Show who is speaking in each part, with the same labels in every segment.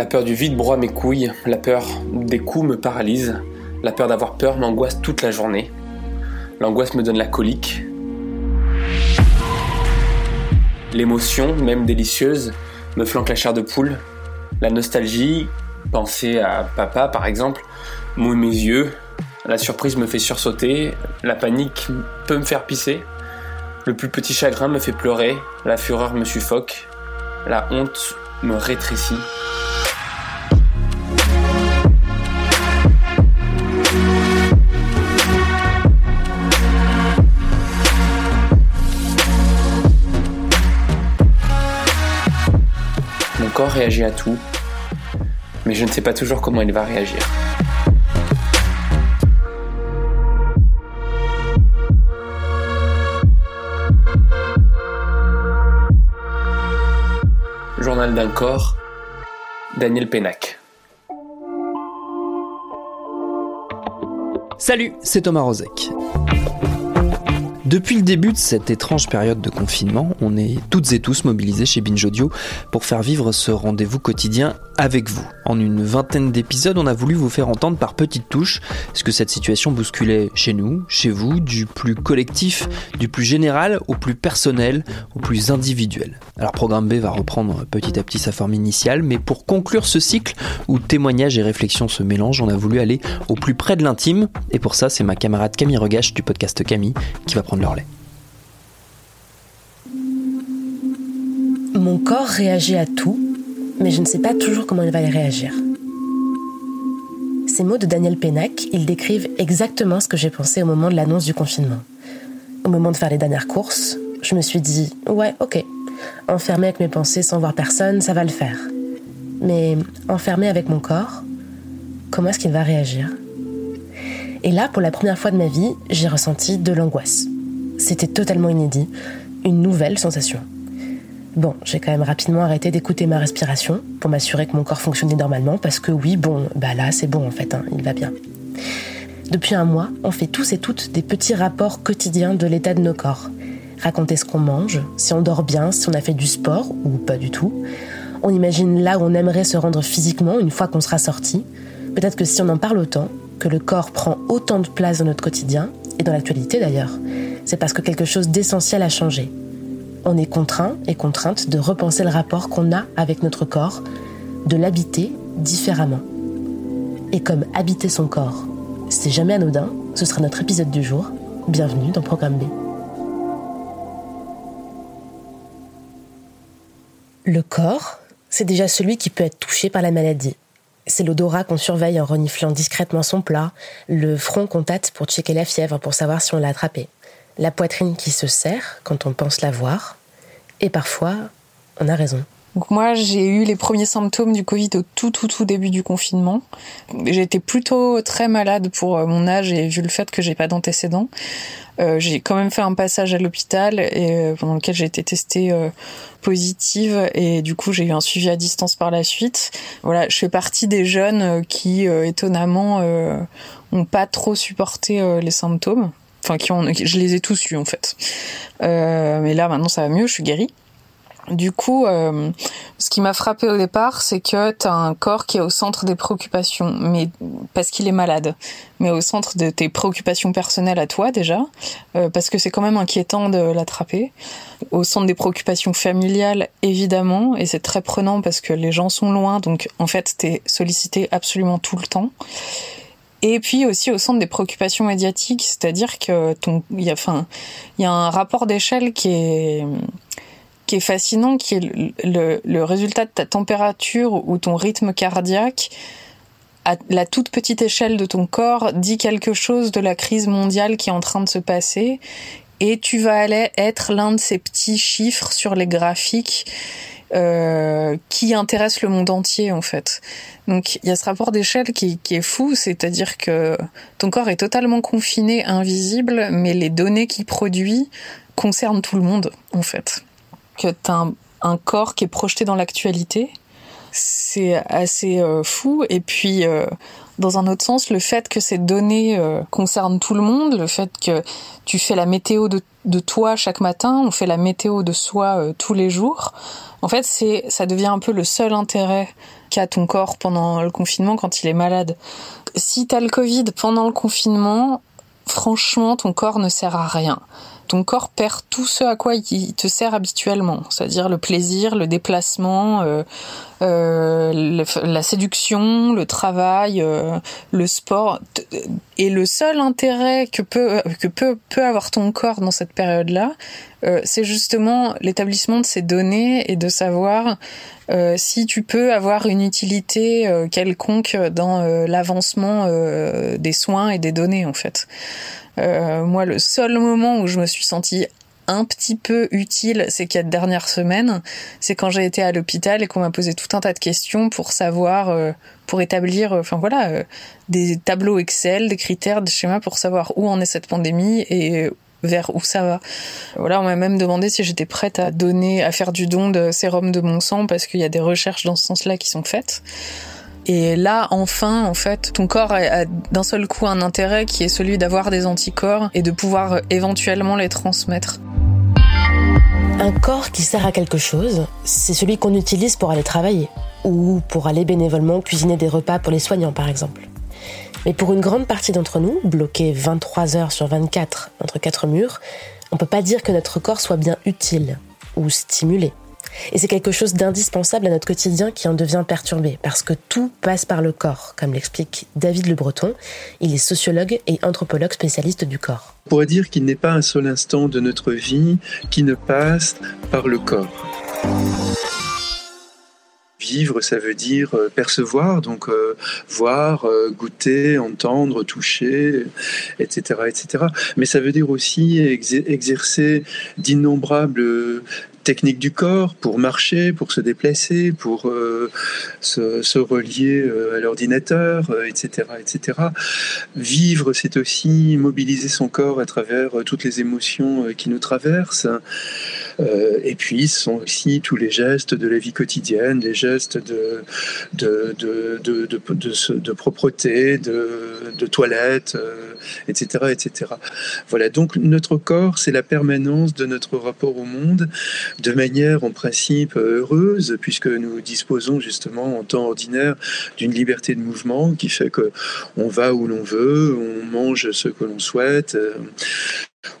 Speaker 1: La peur du vide broie mes couilles, la peur des coups me paralyse, la peur d'avoir peur m'angoisse toute la journée. L'angoisse me donne la colique. L'émotion, même délicieuse, me flanque la chair de poule. La nostalgie, penser à papa par exemple, mouille mes yeux. La surprise me fait sursauter, la panique peut me faire pisser. Le plus petit chagrin me fait pleurer, la fureur me suffoque, la honte me rétrécit. Corps à tout, mais je ne sais pas toujours comment il va réagir. Journal d'un corps, Daniel Pénac.
Speaker 2: Salut, c'est Thomas Rozek. Depuis le début de cette étrange période de confinement, on est toutes et tous mobilisés chez Binge Audio pour faire vivre ce rendez-vous quotidien avec vous. En une vingtaine d'épisodes, on a voulu vous faire entendre par petites touches ce que cette situation bousculait chez nous, chez vous, du plus collectif, du plus général au plus personnel, au plus individuel? Alors Programme B va reprendre petit à petit sa forme initiale, mais pour conclure ce cycle où témoignages et réflexions se mélangent, on a voulu aller au plus près de l'intime, et pour ça c'est ma camarade Camille Regache du podcast Camille qui va prendre
Speaker 3: Mon corps réagit à tout, mais je ne sais pas toujours comment il va y réagir. Ces mots de Daniel Pénac, ils décrivent exactement ce que j'ai pensé au moment de l'annonce du confinement. Au moment de faire les dernières courses, je me suis dit ouais, ok, enfermé avec mes pensées sans voir personne, ça va le faire. Mais enfermé avec mon corps, comment est-ce qu'il va réagir? Et là, pour la première fois de ma vie, j'ai ressenti de l'angoisse. C'était totalement inédit, une nouvelle sensation. Bon, j'ai quand même rapidement arrêté d'écouter ma respiration pour m'assurer que mon corps fonctionnait normalement parce que oui, bon, bah là c'est bon en fait, hein, il va bien. Depuis un mois, on fait tous et toutes des petits rapports quotidiens de l'état de nos corps. Raconter ce qu'on mange, si on dort bien, si on a fait du sport ou pas du tout. On imagine là où on aimerait se rendre physiquement une fois qu'on sera sorti. Peut-être que si on en parle autant, que le corps prend autant de place dans notre quotidien, et dans l'actualité d'ailleurs, c'est parce que quelque chose d'essentiel a changé. On est contraint et contrainte de repenser le rapport qu'on a avec notre corps, de l'habiter différemment. Et comme habiter son corps, c'est jamais anodin, ce sera notre épisode du jour. Bienvenue dans Programme B. Le corps, c'est déjà celui qui peut être touché par la maladie. C'est l'odorat qu'on surveille en reniflant discrètement son plat, le front qu'on tâte pour checker la fièvre pour savoir si on l'a attrapé, la poitrine qui se serre quand on pense l'avoir, et parfois, on a raison.
Speaker 4: Donc moi, j'ai eu les premiers symptômes du Covid au tout tout tout début du confinement. J'étais plutôt très malade pour euh, mon âge et vu le fait que j'ai pas d'antécédents. Euh, j'ai quand même fait un passage à l'hôpital et euh, pendant lequel j'ai été testée positive et du coup j'ai eu un suivi à distance par la suite. Voilà, je fais partie des jeunes qui étonnamment ont pas trop supporté les symptômes. Je les ai tous eus en fait. mais là maintenant ça va mieux, je suis guérie. Du coup, euh, ce qui m'a frappé au départ, c'est que tu as un corps qui est au centre des préoccupations, mais parce qu'il est malade, mais au centre de tes préoccupations personnelles à toi déjà, euh, parce que c'est quand même inquiétant de l'attraper. Au centre des préoccupations familiales, évidemment, et c'est très prenant parce que les gens sont loin, donc en fait, t'es sollicité absolument tout le temps. Et puis aussi au centre des préoccupations médiatiques, c'est-à-dire que ton, il y a, enfin, il y a un rapport d'échelle qui est qui est fascinant, qui est le, le, le résultat de ta température ou ton rythme cardiaque à la toute petite échelle de ton corps dit quelque chose de la crise mondiale qui est en train de se passer. Et tu vas aller être l'un de ces petits chiffres sur les graphiques euh, qui intéressent le monde entier en fait. Donc il y a ce rapport d'échelle qui, qui est fou, c'est-à-dire que ton corps est totalement confiné, invisible, mais les données qu'il produit concernent tout le monde en fait. Que tu as un, un corps qui est projeté dans l'actualité, c'est assez euh, fou. Et puis, euh, dans un autre sens, le fait que ces données euh, concernent tout le monde, le fait que tu fais la météo de, toi chaque matin, on fait la météo de soi euh, tous les jours. En fait, c'est ça devient un peu le seul intérêt qu'a ton corps pendant le confinement quand il est malade. Si t'as le Covid pendant le confinement, franchement, ton corps ne sert à rien ton corps perd tout ce à quoi il te sert habituellement, c'est-à-dire le plaisir, le déplacement, euh, le, la séduction, le travail, euh, le sport. Et le seul intérêt que peut que peut peut avoir ton corps dans cette période-là, euh, c'est justement l'établissement de ces données et de savoir euh, si tu peux avoir une utilité euh, quelconque dans l'avancement des soins et des données en fait. Euh, moi, le seul moment où je me suis sentie un petit peu utile ces quatre dernières semaines, c'est quand j'ai été à l'hôpital et qu'on m'a posé tout un tas de questions pour savoir, euh, pour établir, enfin voilà, euh, des tableaux Excel, des critères, des schémas pour savoir où en est cette pandémie et vers où ça va. Voilà, on m'a même demandé si j'étais prête à donner, à faire du don de sérum de mon sang parce qu'il y a des recherches dans ce sens-là qui sont faites. Et là, enfin, en fait, ton corps a, d'un seul coup un intérêt qui est celui d'avoir des anticorps et de pouvoir euh, éventuellement les transmettre.
Speaker 3: Un corps qui sert à quelque chose, c'est celui qu'on utilise pour aller travailler ou pour aller bénévolement cuisiner des repas pour les soignants, par exemple. Mais pour une grande partie d'entre nous, bloqués 23 heures sur 24 entre quatre murs, on peut pas dire que notre corps soit bien utile ou stimulé. Et c'est quelque chose d'indispensable à notre quotidien qui en devient perturbé, parce que tout passe par le corps, comme l'explique David Le Breton. Il est sociologue et anthropologue spécialiste du corps.
Speaker 5: On pourrait dire qu'il n'est pas un seul instant de notre vie qui ne passe par le corps. Vivre, ça veut dire euh, percevoir, donc euh, voir, euh, goûter, entendre, toucher, etc., etc. Mais ça veut dire aussi exercer d'innombrables techniques du corps pour marcher, pour se déplacer, pour euh, se, relier euh, à l'ordinateur, euh, etc., etc. Vivre, c'est aussi mobiliser son corps à travers toutes les émotions qui nous traversent. Et puis, ce sont aussi tous les gestes de la vie quotidienne, les gestes de, de, de, de, propreté, de, toilette, etc., etc. Voilà, donc notre corps, c'est la permanence de notre rapport au monde de manière en principe heureuse, puisque nous disposons justement en temps ordinaire d'une liberté de mouvement qui fait que on va où l'on veut, on mange ce que l'on souhaite,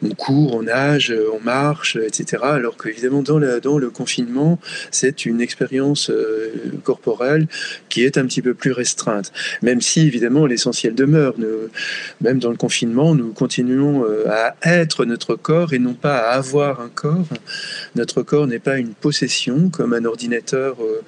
Speaker 5: on court, on nage, on marche, etc. Alors qu'évidemment, dans, dans le confinement, c'est une expérience euh, corporelle qui est un petit peu plus restreinte. Même si, évidemment, l'essentiel demeure. même dans le confinement, nous continuons euh, à être notre corps et non pas à avoir un corps. Notre corps n'est pas une possession comme un ordinateur euh,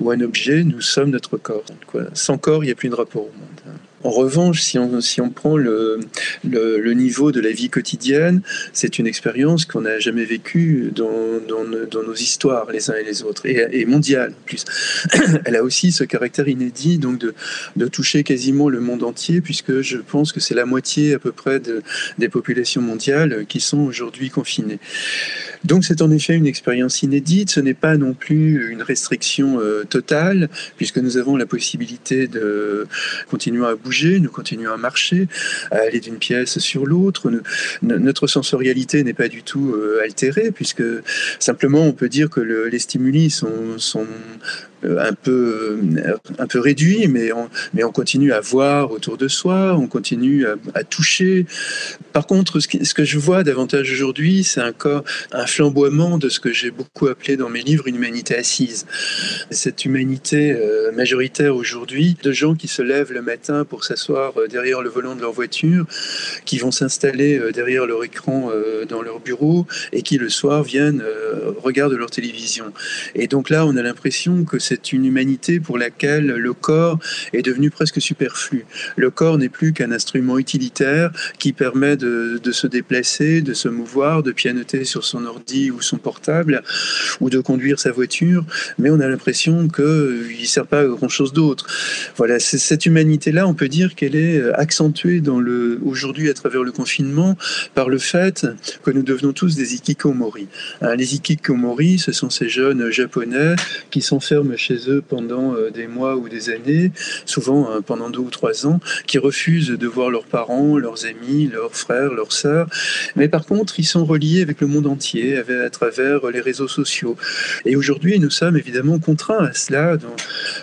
Speaker 5: ou un objet. Nous sommes notre corps. Sans corps, il n'y a plus de rapport au monde. En revanche, si on, si on prend le, le, niveau de la vie quotidienne, c'est une expérience qu'on n'a jamais vécue dans, dans, dans, nos histoires, les uns et les autres, et, et mondiale en plus. Elle a aussi ce caractère inédit donc de, de toucher quasiment le monde entier, puisque je pense que c'est la moitié à peu près de, des populations mondiales qui sont aujourd'hui confinées. Donc c'est en effet une expérience inédite, ce n'est pas non plus une restriction euh, totale, puisque nous avons la possibilité de continuer à bouger, nous continuons à marcher, à aller d'une pièce sur l'autre. Notre sensorialité n'est pas du tout euh, altérée, puisque simplement on peut dire que le, les stimuli sont un peu, un peu réduit, mais on, mais on continue à voir autour de soi, on continue à, toucher. Par contre, ce, que je vois davantage aujourd'hui, c'est un corps, un flamboiement de ce que j'ai beaucoup appelé dans mes livres une humanité assise. Cette humanité majoritaire aujourd'hui, de gens qui se lèvent le matin pour s'asseoir derrière le volant de leur voiture, qui vont s'installer derrière leur écran dans leur bureau et qui le soir viennent regarder leur télévision. Et donc là, on a l'impression que c'est une humanité pour laquelle le corps est devenu presque superflu. Le corps n'est plus qu'un instrument utilitaire qui permet de, se déplacer, de se mouvoir, de pianoter sur son ordi ou son portable, ou de conduire sa voiture, mais on a l'impression qu'il ne sert pas à grand-chose d'autre. Voilà, cette humanité-là, on peut dire qu'elle est accentuée dans le, aujourd'hui à travers le confinement par le fait que nous devenons tous des ikikomori. Hein, les ikikomori, ce sont ces jeunes japonais qui s'enferment chez eux pendant euh, des mois ou des années, souvent euh, pendant deux ou trois ans, qui refusent de voir leurs parents, leurs amis, leurs frères, leurs sœurs. Mais par contre, ils sont reliés avec le monde entier à travers les réseaux sociaux. Et aujourd'hui, nous sommes évidemment contraints à cela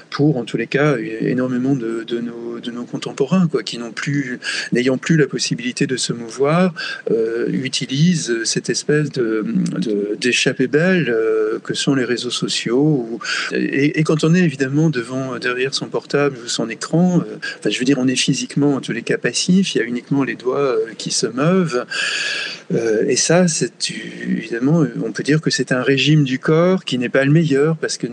Speaker 5: pour, en tous les cas, énormément de, nos, contemporains, quoi, qui n'ont plus, n'ayant plus la possibilité de se mouvoir, euh, utilisent cette espèce de, d'échappée belle que sont les réseaux sociaux. Quand on est évidemment devant, derrière son portable ou son écran, euh, enfin, je veux dire, on est physiquement en tous les cas passif, il y a uniquement les doigts euh, qui se meuvent. Euh, et ça, évidemment, on peut dire que c'est un régime du corps qui n'est pas le meilleur parce que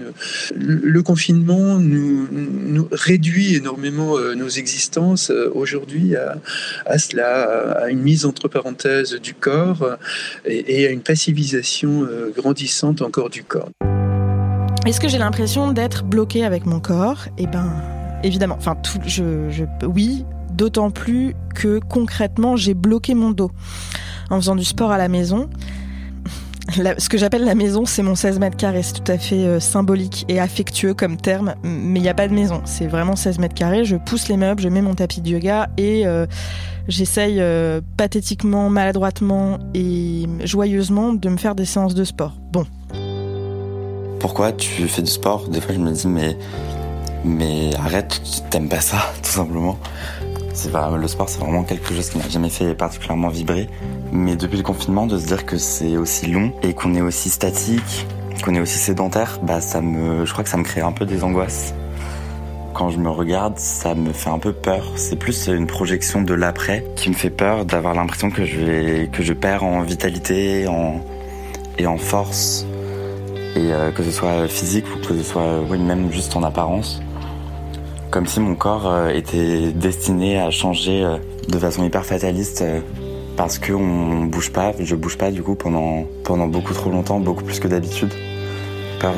Speaker 5: le, confinement nous, réduit énormément nos existences aujourd'hui à, cela, à une mise entre parenthèses du corps et, et à une passivisation grandissante encore du corps.
Speaker 6: Est-ce que j'ai l'impression d'être bloquée avec mon corps? Eh ben, évidemment. Enfin, tout, je, je, oui, d'autant plus que concrètement, j'ai bloqué mon dos en faisant du sport à la maison. ce que j'appelle la maison, c'est mon 16 mètres carrés. C'est tout à fait euh, symbolique et affectueux comme terme, mais il n'y a pas de maison. C'est vraiment 16 mètres carrés. Je pousse les meubles, je mets mon tapis de yoga et euh, j'essaye euh, pathétiquement, maladroitement et joyeusement de me faire des séances de sport. Bon,
Speaker 7: pourquoi tu fais du sport? Des fois, je me dis, mais, mais arrête, t'aimes pas ça, tout simplement. Le sport, c'est vraiment quelque chose qui m'a jamais fait particulièrement vibrer. Mais depuis le confinement, de se dire que c'est aussi long et qu'on est aussi statique, qu'on est aussi sédentaire, bah ça me, je crois que ça me crée un peu des angoisses. Quand je me regarde, ça me fait un peu peur. C'est plus une projection de l'après qui me fait peur d'avoir l'impression que je perds en vitalité, et en force et euh, que ce soit physique ou que ce soit oui, même juste en apparence. Comme si mon corps euh, était destiné à changer euh, de façon hyper fataliste parce qu'on bouge pas, je bouge pas du coup pendant, pendant beaucoup trop longtemps, beaucoup plus que d'habitude. Peur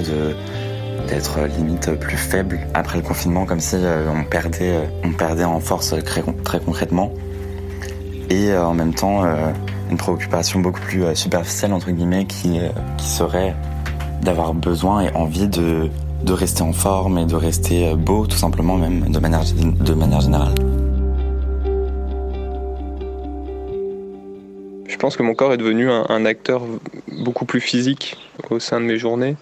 Speaker 7: d'être limite plus faible après le confinement, comme si on, perdait, on perdait en force très, très concrètement. Et en même temps, une préoccupation beaucoup plus superficielle, entre guillemets, qui, qui serait d'avoir besoin et envie de, rester en forme et de rester euh, beau, tout simplement, même de manière, générale.
Speaker 1: Je pense que mon corps est devenu un, acteur beaucoup plus physique au sein de mes journées.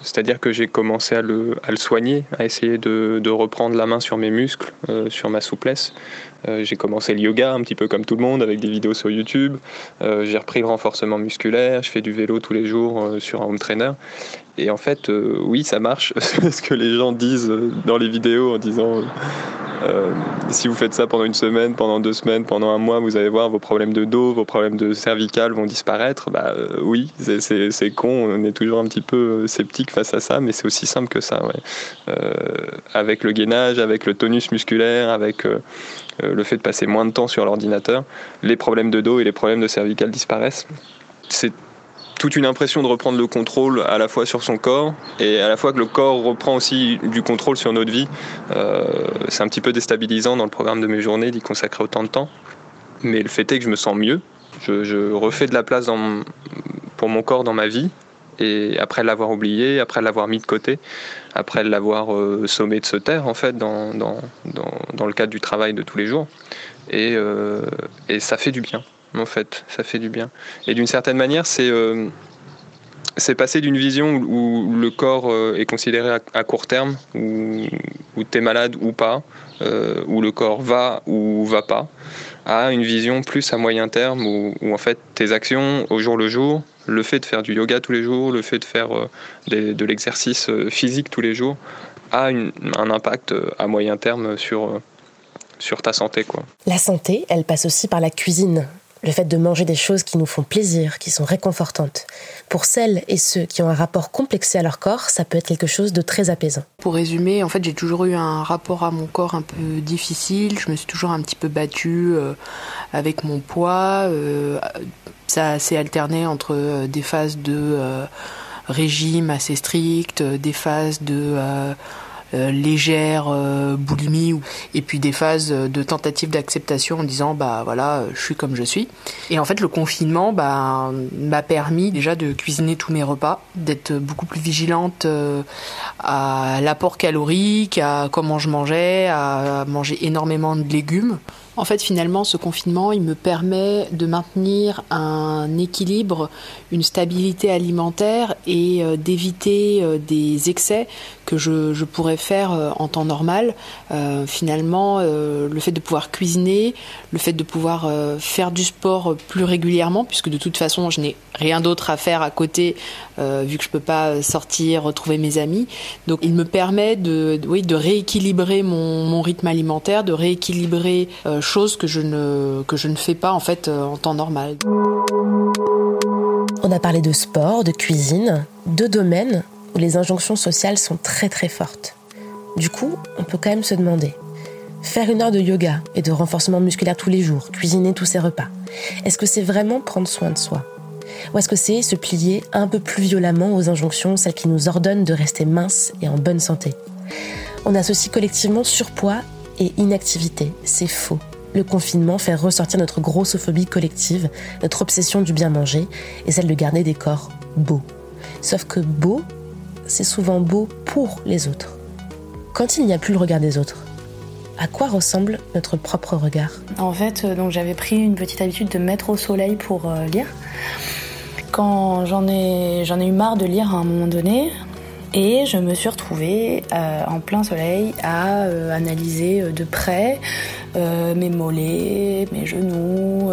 Speaker 1: C'est-à-dire que j'ai commencé à le, soigner, à essayer de, de, reprendre la main sur mes muscles, euh, sur ma souplesse. Euh, j'ai commencé le yoga un petit peu comme tout le monde avec des vidéos sur YouTube. Euh, j'ai repris le renforcement musculaire. Je fais du vélo tous les jours euh, sur un home trainer. Et en fait, oui, ça marche. ce que les gens disent dans les vidéos en disant si vous faites ça pendant une semaine, pendant deux semaines, pendant un mois, vous allez voir vos problèmes de dos, vos problèmes de cervical vont disparaître. Bah oui, c'est con. On est toujours un petit peu sceptique face à ça, mais c'est aussi simple que ça. Avec le gainage, avec le tonus musculaire, avec euh, le fait de passer moins de temps sur l'ordinateur, les problèmes de dos et les problèmes de cervical disparaissent. C'est toute une impression de reprendre le contrôle à la fois sur son corps et à la fois que le corps reprend aussi du contrôle sur notre vie. Euh, c'est un petit peu déstabilisant dans le programme de mes journées d'y consacrer autant de temps. Mais le fait est que je me sens mieux. Je, refais de la place pour mon corps dans ma vie et après l'avoir oublié, après l'avoir mis de côté, après l'avoir euh, sommé de se taire en fait dans, dans, dans, le cadre du travail de tous les jours. Et, euh, et, ça fait du bien en fait, ça fait du bien. Et d'une certaine manière, c'est euh,
Speaker 8: passer d'une vision où, le corps euh, est considéré à, court terme, où, où tu es malade ou pas, euh, où le corps va ou va pas, à une vision plus à moyen terme où, en fait tes actions au jour le jour, le fait de faire du yoga tous les jours, le fait de faire de l'exercice physique tous les jours, a un impact à moyen terme sur, sur ta santé. Quoi.
Speaker 3: La santé, elle passe aussi par la cuisine le fait de manger des choses qui nous font plaisir, qui sont réconfortantes. Pour celles et ceux qui ont un rapport complexé à leur corps, ça peut être quelque chose de très apaisant.
Speaker 9: Pour résumer, en fait, j'ai toujours eu un rapport à mon corps un peu difficile. Je me suis toujours un petit peu battue euh, avec mon poids. Euh, ça s'est alterné entre euh, des phases de régime assez strict, des phases de légère euh, boulimie et puis des phases de tentative d'acceptation en disant bah voilà je suis comme je suis. Et en fait le confinement bah, m'a permis déjà de cuisiner tous mes repas d'être beaucoup plus vigilante euh, à l'apport calorique à comment je mangeais à manger énormément de légumes. En fait, finalement, ce confinement, il me permet de maintenir un équilibre, une stabilité alimentaire et euh, d'éviter euh, des excès que je, pourrais faire euh, en temps normal. finalement, le fait de pouvoir cuisiner, le fait de pouvoir faire du sport plus régulièrement, puisque de toute façon, je n'ai rien d'autre à faire à côté, vu que je peux pas sortir, retrouver mes amis. Donc, il me permet de, oui, de rééquilibrer mon, mon rythme alimentaire, de rééquilibrer chose que je ne, que je ne fais pas en fait euh, en temps normal.
Speaker 3: On a parlé de sport, de cuisine, deux domaines les injonctions sociales sont très très fortes. Du coup, on peut quand même se demander, faire une heure de yoga et de renforcement musculaire tous les jours, cuisiner tous ses repas, est-ce que c'est vraiment prendre soin de soi? Ou est-ce que c'est se plier un peu plus violemment aux injonctions, celles qui nous ordonnent de rester minces et en bonne santé? On associe collectivement surpoids et inactivité. C'est faux le confinement fait ressortir notre grossophobie collective, notre obsession du bien manger et celle de garder des corps beaux. Sauf que beau, c'est souvent beau pour les autres. Quand il n'y a plus le regard des autres, à quoi ressemble notre propre regard?
Speaker 10: En fait, euh, donc j'avais pris une petite habitude de mettre au soleil pour euh, lire. Quand j'en ai, j'en ai eu marre de lire à un moment donné, et je me suis retrouvée euh, en plein soleil à analyser de près mes mollets, mes genoux,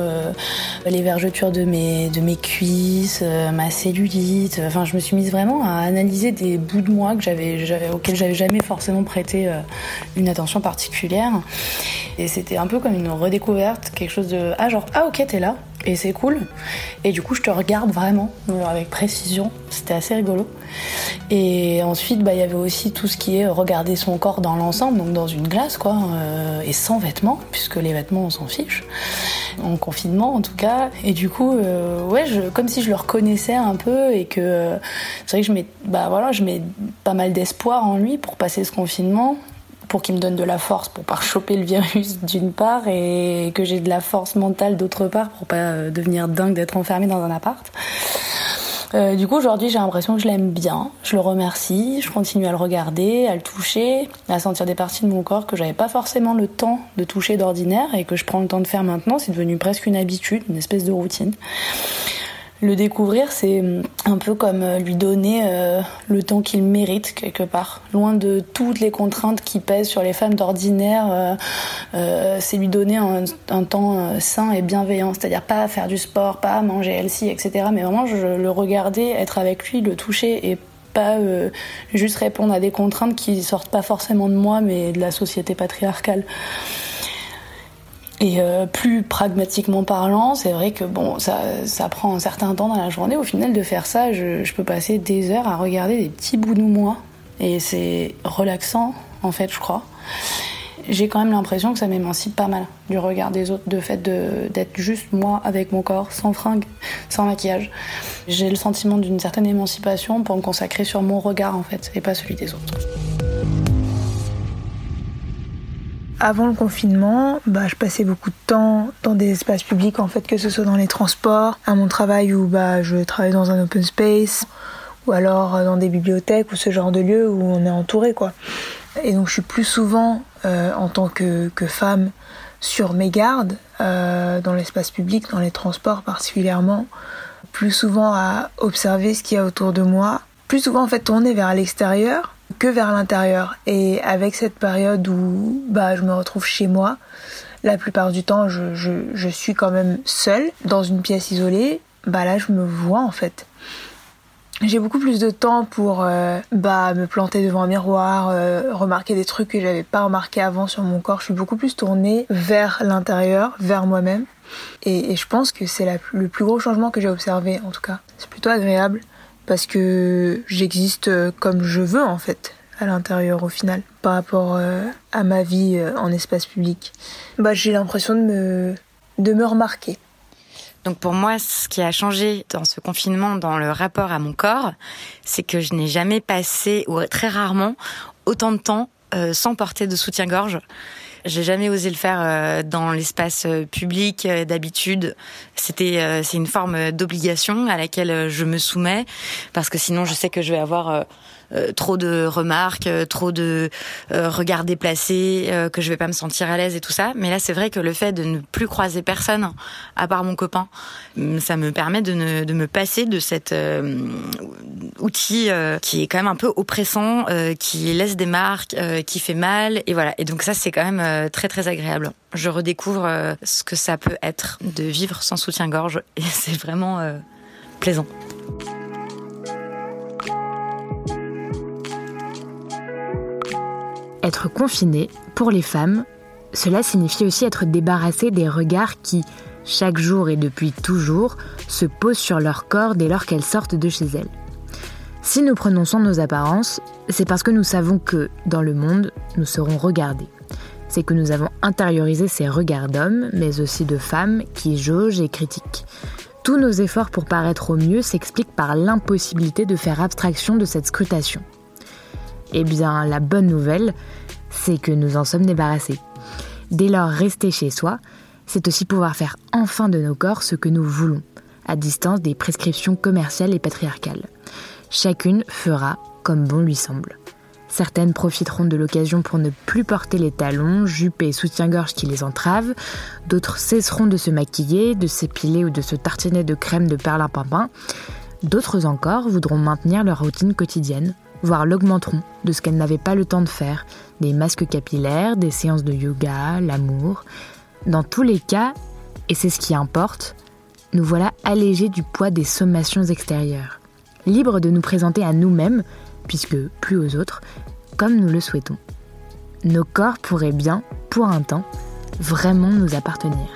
Speaker 10: les vergetures de mes, cuisses, euh, ma cellulite. Enfin, je me suis mise vraiment à analyser des bouts de moi que j'avais, auxquels j'avais jamais forcément prêté une attention particulière. Et c'était un peu comme une redécouverte, quelque chose de ah genre ah ok t'es là et c'est cool. Et du coup, je te regarde vraiment avec précision. C'était assez rigolo. Et ensuite, bah, il y avait aussi tout ce qui est regarder son corps dans l'ensemble, donc dans une glace, quoi, euh, et sans vêtements, puisque les vêtements, on s'en fiche. En confinement, en tout cas. Et du coup, euh, comme si je le reconnaissais un peu et que c'est vrai que bah je mets pas mal d'espoir en lui pour passer ce confinement pour qu'il me donne de la force pour pas choper le virus d'une part et que j'ai de la force mentale d'autre part pour pas euh, devenir dingue d'être enfermée dans un appart. Euh, du coup, aujourd'hui, j'ai l'impression que je l'aime bien. Je le remercie. Je continue à le regarder, à le toucher, à sentir des parties de mon corps que j'avais pas forcément le temps de toucher d'ordinaire et que je prends le temps de faire maintenant. C'est devenu presque une habitude, une espèce de routine. Le découvrir, c'est un peu comme euh, lui donner euh, le temps qu'il mérite quelque part. Loin de toutes les contraintes qui pèsent sur les femmes d'ordinaire, euh, c'est lui donner un, temps sain et bienveillant. C'est-à-dire pas faire du sport, pas manger healthy, etc. Mais vraiment, je le regarder, être avec lui, le toucher et pas juste répondre à des contraintes qui sortent pas forcément de moi, mais de la société patriarcale. Et euh, plus pragmatiquement parlant, c'est vrai que bon, ça, ça prend un certain temps dans la journée. Au final, de faire ça, je, je peux passer des heures à regarder des petits bouts de moi. Et c'est relaxant, en fait, je crois. J'ai quand même l'impression que ça m'émancipe pas mal du regard des autres, de fait d'être juste moi avec mon corps, sans fringues, sans maquillage. J'ai le sentiment d'une certaine émancipation pour me consacrer sur mon regard, en fait, et pas celui des autres.
Speaker 11: Avant le confinement, bah, je passais beaucoup de temps dans des espaces publics, en fait, que ce soit dans les transports, à mon travail où bah, je travaille dans un open space, ou alors dans des bibliothèques ou ce genre de lieux où on est entouré, quoi. Et donc je suis plus souvent, euh, en tant que, que, femme, sur mes gardes, euh, dans l'espace public, dans les transports particulièrement, plus souvent à observer ce qu'il y a autour de moi, plus souvent en fait tourner vers l'extérieur que vers l'intérieur. Et avec cette période où bah, je me retrouve chez moi, la plupart du temps je, je, suis quand même seule dans une pièce isolée, bah là je me vois en fait. J'ai beaucoup plus de temps pour euh, bah, me planter devant un miroir, euh, remarquer des trucs que j'avais pas remarqué avant sur mon corps. Je suis beaucoup plus tournée vers l'intérieur, vers moi-même. Et, et, je pense que c'est le plus gros changement que j'ai observé en tout cas. C'est plutôt agréable parce que j'existe comme je veux en fait à l'intérieur au final par rapport euh, à ma vie euh, en espace public. Bah, j'ai l'impression de me, de me remarquer.
Speaker 12: Donc pour moi, ce qui a changé dans ce confinement, dans le rapport à mon corps, c'est que je n'ai jamais passé, ou très rarement, autant de temps euh, sans porter de soutien-gorge. J'ai jamais osé le faire euh, dans l'espace euh, public euh, d'habitude. C'était c'est une forme d'obligation à laquelle je me soumets parce que sinon je sais que je vais avoir trop de remarques, trop de regards déplacés, que je vais pas me sentir à l'aise et tout ça. Mais là, c'est vrai que le fait de ne plus croiser personne à part mon copain, mm, ça me permet de, ne, de me passer de cet outil qui est quand même un peu oppressant, qui laisse des marques, qui fait mal. Et voilà. Et donc ça, c'est quand même euh, très très agréable. Je redécouvre euh, ce que ça peut être de vivre sans soutien-gorge et c'est vraiment euh, plaisant.
Speaker 13: Être confiné, pour les femmes, cela signifie aussi être débarrassé des regards qui, chaque jour et depuis toujours, se posent sur leur corps dès lors qu'elles sortent de chez elles. Si nous de nos apparences, c'est parce que nous savons que, dans le monde, nous serons regardés c'est que nous avons intériorisé ces regards d'hommes, mais aussi de femmes, qui jaugent et critiquent. Tous nos efforts pour paraître au mieux s'expliquent par l'impossibilité de faire abstraction de cette scrutation. Eh bien, la bonne nouvelle, c'est que nous en sommes débarrassés. Dès lors, rester chez soi, c'est aussi pouvoir faire enfin de nos corps ce que nous voulons, à distance des prescriptions commerciales et patriarcales. Chacune fera comme bon lui semble. Certaines profiteront de l'occasion pour ne plus porter les talons, jupes et soutien-gorge qui les entravent. D'autres cesseront de se maquiller, de s'épiler ou de se tartiner de crème de perlimpinpin. D'autres encore voudront maintenir leur routine quotidienne, voire l'augmenteront de ce qu'elles n'avaient pas le temps de faire. Des masques capillaires, des séances de yoga, l'amour. Dans tous les cas, et c'est ce qui importe, nous voilà allégés du poids des sommations extérieures. Libres de nous présenter à nous-mêmes puisque plus aux autres, comme nous le souhaitons. Nos corps pourraient bien, pour un temps, vraiment nous appartenir.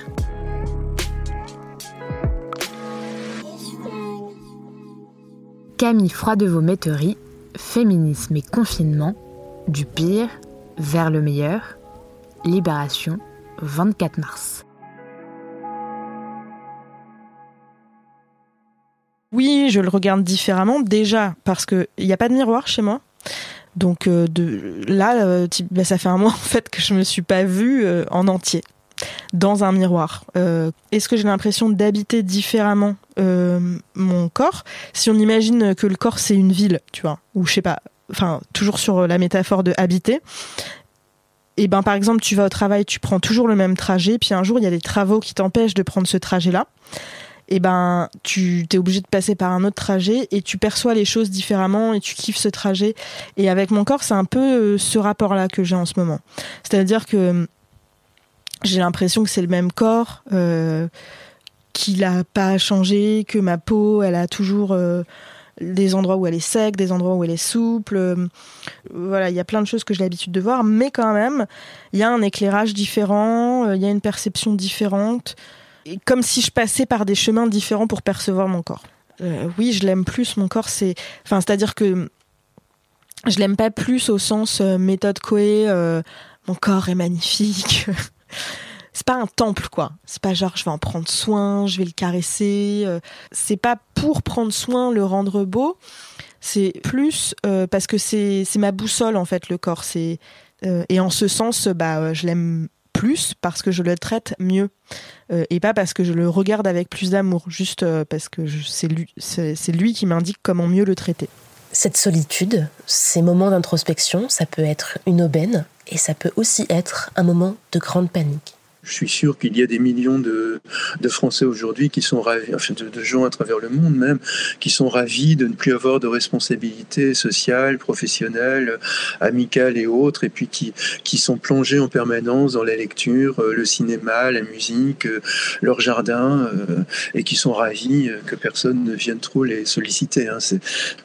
Speaker 13: Camille Froidevaux-Métairie, Féminisme et confinement, du pire vers le meilleur, Libération, 24 mars.
Speaker 6: Oui, je le regarde différemment. Déjà, parce qu'il n'y a pas de miroir chez moi. Donc euh, là, euh, bah, ça fait un mois en fait que je me suis pas vue euh, en entier dans un miroir. Est-ce que j'ai l'impression d'habiter différemment mon corps? Si on imagine que le corps c'est une ville, tu vois, ou je sais pas, enfin toujours sur la métaphore de habiter. Et eh ben par exemple, tu vas au travail, tu prends toujours le même trajet, puis un jour il y a des travaux qui t'empêchent de prendre ce trajet-là et eh ben tu t'es obligé de passer par un autre trajet et tu perçois les choses différemment et tu kiffes ce trajet. Et avec mon corps, c'est un peu euh, ce rapport-là que j'ai en ce moment. C'est-à-dire que j'ai l'impression que c'est le même corps, euh, qu'il n'a pas changé, que ma peau, elle a toujours euh, des endroits où elle est sec, des endroits où elle est souple. voilà, il y a plein de choses que j'ai l'habitude de voir, mais quand même, il y a un éclairage différent, il y a une perception différente comme si je passais par des chemins différents pour percevoir mon corps. Euh, oui, je l'aime plus, mon corps, c'est. Enfin, c'est-à-dire que je l'aime pas plus au sens euh, méthode Coé, euh, mon corps est magnifique. c'est pas un temple, quoi. C'est pas genre je vais en prendre soin, je vais le caresser. c'est pas pour prendre soin, le rendre beau. C'est plus parce que c'est ma boussole, en fait, le corps. C'est. et en ce sens, bah, je l'aime plus parce que je le traite mieux euh, et pas parce que je le regarde avec plus d'amour, juste euh, parce que c'est lui qui m'indique comment mieux le traiter.
Speaker 3: Cette solitude, ces moments d'introspection, ça peut être une aubaine et ça peut aussi être un moment de grande panique.
Speaker 5: Je suis sûr qu'il y a des millions de, Français aujourd'hui qui sont ravis, enfin de, de, gens à travers le monde même, qui sont ravis de ne plus avoir de responsabilités sociales, professionnelles, amicales et autres, et puis qui, qui sont plongés en permanence dans la lecture, euh, le cinéma, la musique, euh, leur jardin, euh, et qui sont ravis que personne ne vienne trop les solliciter. Hein.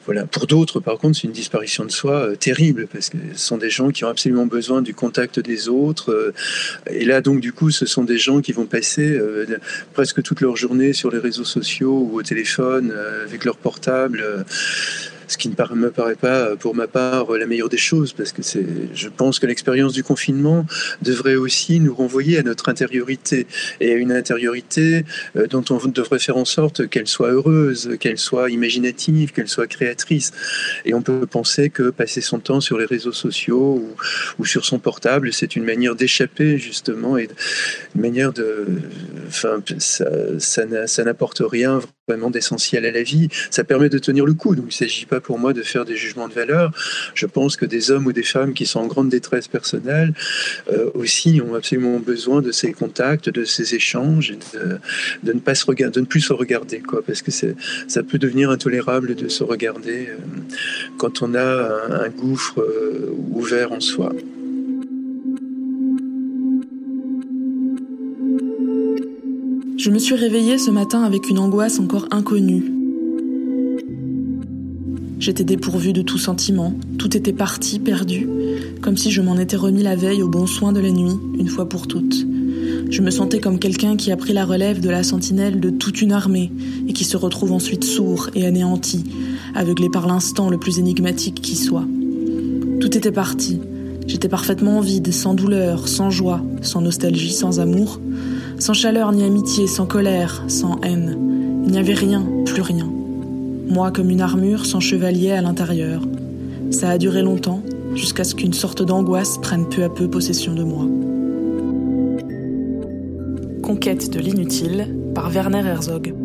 Speaker 5: Voilà. Pour d'autres, par contre, c'est une disparition de soi terrible, parce que ce sont des gens qui ont absolument besoin du contact des autres. et là, donc, du coup, ce sont des gens qui vont passer euh, presque toute leur journée sur les réseaux sociaux ou au téléphone euh, avec leur portable. Euh, ce qui ne me paraît pas, pour ma part, la meilleure des choses, parce que c'est, je pense que l'expérience du confinement devrait aussi nous renvoyer à notre intériorité et à une intériorité euh, dont on devrait faire en sorte qu'elle soit heureuse, qu'elle soit imaginative, qu'elle soit créatrice. Et on peut penser que passer son temps sur les réseaux sociaux ou, sur son portable, c'est une manière d'échapper justement et une manière de, enfin, ça n'apporte rien vraiment d'essentiel à la vie. Ça permet de tenir le coup. Donc il ne s'agit pas pour moi de faire des jugements de valeur. Je pense que des hommes ou des femmes qui sont en grande détresse personnelle euh, aussi ont absolument besoin de ces contacts, de ces échanges, et de, ne pas se regarder, de ne plus se regarder, quoi, parce que ça peut devenir intolérable de se regarder euh, quand on a un, un gouffre euh, ouvert en soi.
Speaker 14: Je me suis réveillée ce matin avec une angoisse encore inconnue. J'étais dépourvue de tout sentiment, tout était parti, perdu, comme si je m'en étais remis la veille au bon soin de la nuit, une fois pour toutes. Je me sentais comme quelqu'un qui a pris la relève de la sentinelle de toute une armée et qui se retrouve ensuite sourd et anéanti, aveuglé par l'instant le plus énigmatique qui soit. Tout était parti. J'étais parfaitement vide, sans douleur, sans joie, sans nostalgie, sans amour, sans chaleur ni amitié, sans colère, sans haine. Il n'y avait rien, plus rien. Moi comme une armure sans chevalier à l'intérieur. Ça a duré longtemps, jusqu'à ce qu'une sorte d'angoisse prenne peu à peu possession de moi. Conquête de l'inutile par Werner Herzog.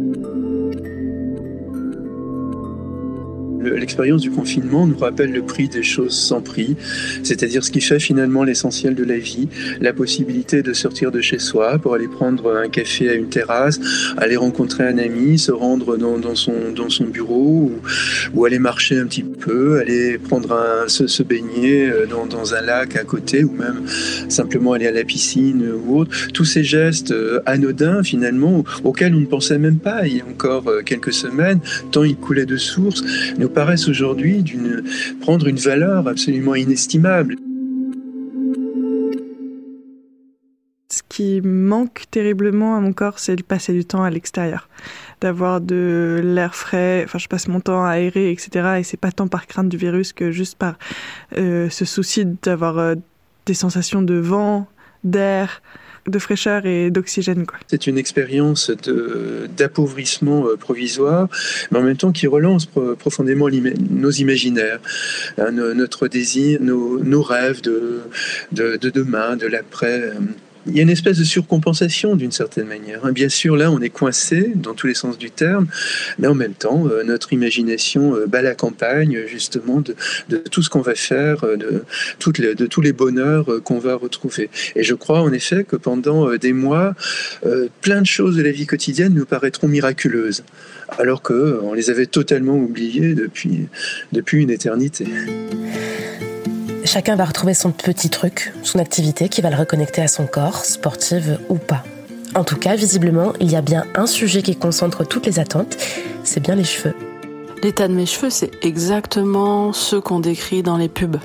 Speaker 5: L'expérience du confinement nous rappelle le prix des choses sans prix, c'est-à-dire ce qui fait finalement l'essentiel de la vie, la possibilité de sortir de chez soi pour aller prendre un café à une terrasse, aller rencontrer un ami, se rendre dans, son, dans son bureau ou, aller marcher un petit peu, aller prendre un, se, se baigner euh, dans, dans, un lac à côté ou même simplement aller à la piscine ou autre. Tous ces gestes euh, anodins finalement auxquels on ne pensait même pas il y a encore euh, quelques semaines, tant ils coulaient de source, paraissent aujourd'hui prendre une valeur absolument inestimable.
Speaker 15: Ce qui manque terriblement à mon corps, c'est de passer du temps à l'extérieur, d'avoir de l'air frais. Enfin, je passe mon temps à aérer, etc. Et c'est pas tant par crainte du virus que juste par euh, ce souci d'avoir euh, des sensations de vent, d'air, de fraîcheur et d'oxygène.
Speaker 5: C'est une expérience d'appauvrissement euh, provisoire, mais en même temps qui relance profondément nos imaginaires, hein, notre désir, nos, rêves de, de, de, demain, de l'après. Euh, il y a une espèce de surcompensation d'une certaine manière. Hein. Bien sûr, là, on est coincé dans tous les sens du terme, mais en même temps, euh, notre imagination euh, bat la campagne justement de, tout ce qu'on va faire, euh, de, toutes les, de tous les bonheurs qu'on va retrouver. Et je crois en effet que pendant des mois, plein de choses de la vie quotidienne nous paraîtront miraculeuses, alors qu'on les avait totalement oubliées depuis, depuis une éternité.
Speaker 3: Chacun va retrouver son petit truc, son activité qui va le reconnecter à son corps, sportive ou pas. En tout cas, visiblement, il y a bien un sujet qui concentre toutes les attentes, c'est bien les cheveux.
Speaker 9: L'état de mes cheveux, c'est exactement ce qu'on décrit dans les pubs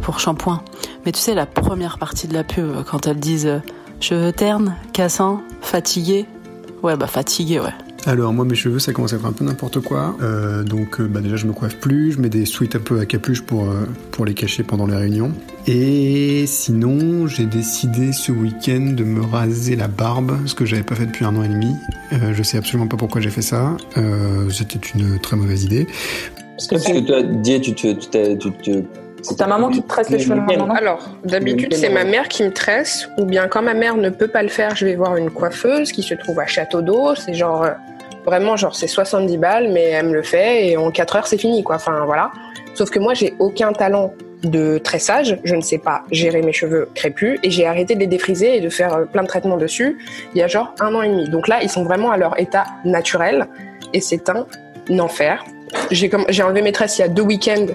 Speaker 9: pour shampoing. Mais tu sais, la première partie de la pub, quand elles disent euh, cheveux ternes, cassants, fatigués. Ouais, bah fatigué, ouais.
Speaker 16: Alors moi mes cheveux ça commence à être un peu n'importe quoi. Euh, donc euh, bah, déjà je me coiffe plus, je mets des sweats un peu à capuche pour, euh, pour les cacher pendant les réunions. Et sinon j'ai décidé ce week-end de me raser la barbe, ce que j'avais pas fait depuis un an et demi. Je sais absolument pas pourquoi j'ai fait ça. C'était une très mauvaise idée.
Speaker 1: Parce que toi, tu
Speaker 17: c'est ta maman qui te tresse les cheveux maintenant Alors, d'habitude, c'est ma mère qui me tresse, ou bien quand ma mère ne peut pas le faire, je vais voir une coiffeuse qui se trouve à Château d'Eau. C'est genre, euh, vraiment, genre, c'est 70 balles, mais elle me le fait, et en 4 heures, c'est fini, quoi. Enfin, voilà. Sauf que moi, j'ai aucun talent de tressage, je ne sais pas gérer mes cheveux crépus et j'ai arrêté de les défriser et de faire euh, plein de traitements dessus il y a genre un an et demi. Donc là, ils sont vraiment à leur état naturel et c'est un enfer. J'ai j'ai enlevé mes tresses il y a deux week-ends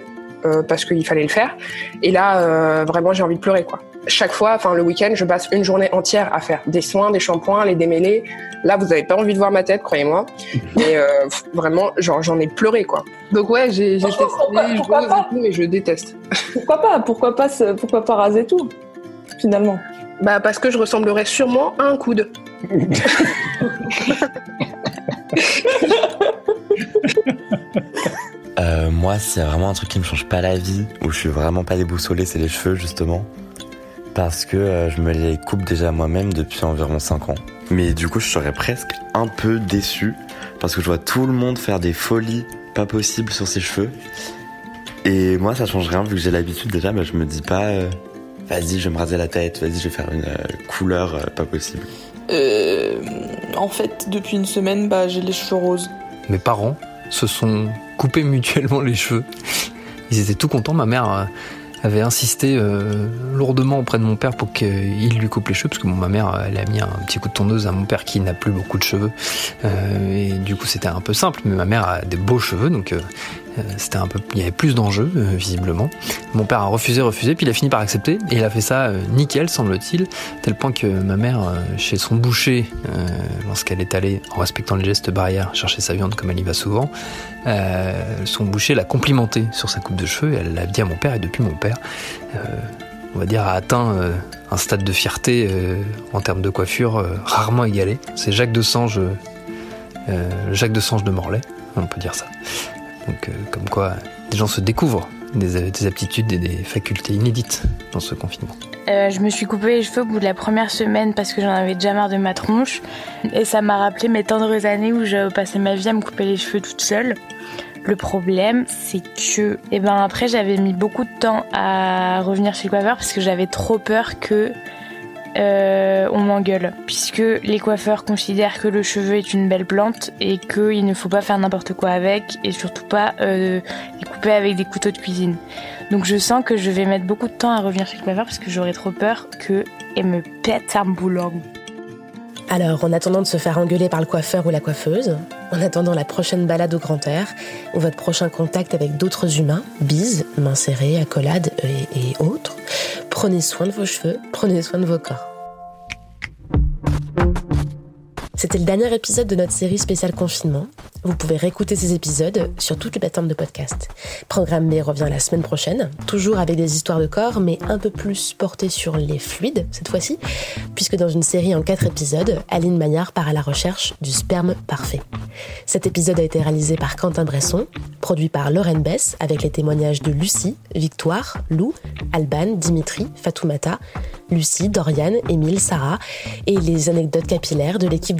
Speaker 17: euh, parce qu'il fallait le faire et là euh, vraiment j'ai envie de pleurer quoi. Chaque fois, enfin le week-end, je passe une journée entière à faire des soins, des shampoings, les démêler. Là, vous avez pas envie de voir ma tête, croyez-moi. Mais euh, vraiment, genre j'en ai pleuré quoi. Donc ouais, j'ai testé, je
Speaker 18: pourquoi pas
Speaker 17: mais je déteste.
Speaker 18: Pourquoi pas Pourquoi pas se- Pourquoi pas raser tout Finalement.
Speaker 17: Bah parce que je ressemblerais sûrement à un coude.
Speaker 7: Euh, moi, c'est vraiment un truc qui me change pas la vie, où je suis vraiment pas déboussolé, c'est les cheveux justement. Parce que euh, je me les coupe déjà moi-même depuis environ 5 ans. Mais du coup, je serais presque un peu déçu, parce que je vois tout le monde faire des folies pas possibles sur ses cheveux. Et moi, ça change rien, vu que j'ai l'habitude déjà, bah, je me dis pas, euh, vas-y, je vais me raser la tête, vas-y, je vais faire une euh, couleur euh, pas possible.
Speaker 14: Euh, en fait, depuis une semaine, bah, j'ai les cheveux roses.
Speaker 2: Mes parents se sont coupés mutuellement les cheveux. Ils étaient tout contents. Ma mère euh, avait insisté euh, lourdement auprès de mon père pour qu'il lui coupe les cheveux, parce que ma mère, elle a mis un petit coup de tondeuse à mon père qui n'a plus beaucoup de cheveux. Euh, et du coup, c'était un peu simple, mais ma mère a des beaux cheveux, donc euh, euh, c'était un peu, il y avait plus d'enjeux, euh, visiblement. Mon père a refusé, refusé, puis il a fini par accepter, et il a fait ça euh, nickel, semble-t-il, tel point que ma mère, euh, chez son boucher, euh, lorsqu'elle est allée, en respectant les gestes barrières, chercher sa viande comme elle y va souvent, euh, son boucher l'a complimenté sur sa coupe de cheveux, et elle l'a dit à mon père, et depuis mon père, euh, on va dire, a atteint euh, un stade de fierté euh, en termes de coiffure euh, rarement égalé. C'est Jacques de Sange, euh, Jacques de Sange de Morlaix, on peut dire ça. Donc, euh, comme quoi, des gens se découvrent des, des aptitudes et des facultés inédites dans ce confinement.
Speaker 19: Euh, je me suis coupé les cheveux au bout de la première semaine parce que j'en avais déjà marre de ma tronche. Et ça m'a rappelé mes tendres années où j'avais passé ma vie à me couper les cheveux toute seule. Le problème, c'est que, eh ben après, j'avais mis beaucoup de temps à revenir chez le coiffeur parce que j'avais trop peur que euh, on m'engueule, puisque les coiffeurs considèrent que le cheveu est une belle plante et qu'il ne faut pas faire n'importe quoi avec et surtout pas euh, les couper avec des couteaux de cuisine. Donc je sens que je vais mettre beaucoup de temps à revenir chez le coiffeur parce que j'aurais trop peur qu'elle me pète un boulot.
Speaker 3: Alors, en attendant de se faire engueuler par le coiffeur ou la coiffeuse, en attendant la prochaine balade au grand air, ou votre prochain contact avec d'autres humains, bises, mains serrées, accolades et autres, prenez soin de vos cheveux, prenez soin de vos corps. C'était le dernier épisode de notre série spéciale confinement. Vous pouvez réécouter ces épisodes sur toutes les plateformes de podcast. Programme B revient la semaine prochaine, toujours avec des histoires de corps, mais un peu plus portées sur les fluides cette fois-ci, puisque dans une série en quatre épisodes, Aline Maillard part à la recherche du sperme parfait. Cet épisode a été réalisé par Quentin Bresson, produit par Lauren Bess, avec les témoignages de Lucie, Victoire, Lou, Alban, Dimitri, Fatoumata, Lucie, Dorian, Émile, Sarah et les anecdotes capillaires de l'équipe